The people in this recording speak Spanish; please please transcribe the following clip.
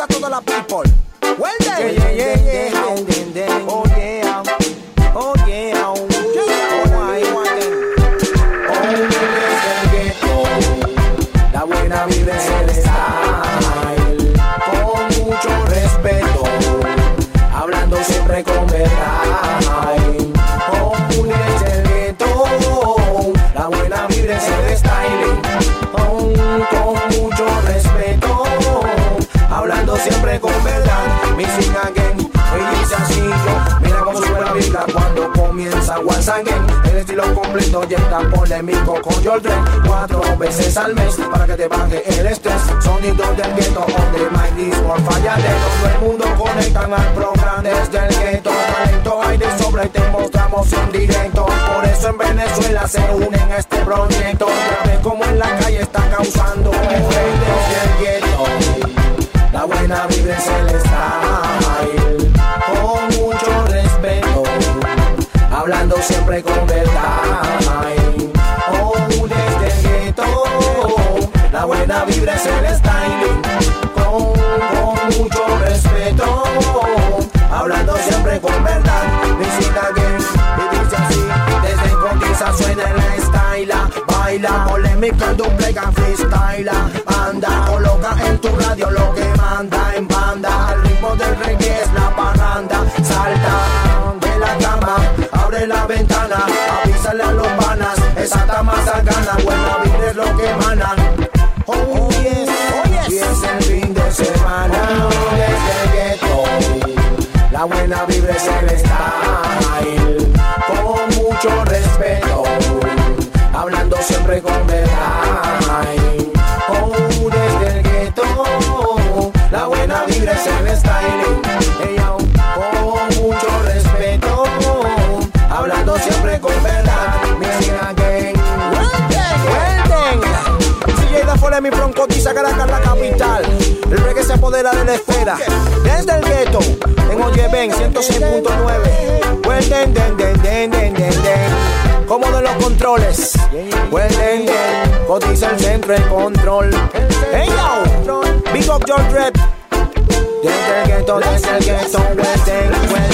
a toda la people. Well then. Yeah, yeah, yeah, yeah. Yeah. Comienza Again. El estilo completo y está polémico con Jordan. Cuatro veces al mes para que te baje el estrés. Sonido del gueto, on the mic more falla de todo el mundo conectan al programa desde el gueto. Talento hay de sobra y te mostramos en directo. Por eso en Venezuela se unen a este proyecto. Ves como en la calle está causando efecto desde el gueto. La buena vibra es hablando siempre con verdad. Oh, desde el gueto, la buena vibra es el style, con, con mucho respeto, hablando siempre con verdad. Visita again, y dice así, desde Conquista suena el style, baila, polémica, dupleca, freestyle, anda, coloca en tu radio lo que manda esa tama gana, buena vida es lo que emanan. Oh yes, oh yes, y es el fin de semana, desde el ghetto, la buena vibra es el mi broncotiza Caracas la capital. El reggae se apodera de la esfera. Desde el gueto, en Oye Ben 106.9. Welden, den, den, den, den, den, den. Como de los controles. Welden, den. Cotiza el centro en control. Hey Big up George Red. Desde el gueto, desde el gueto, Welden,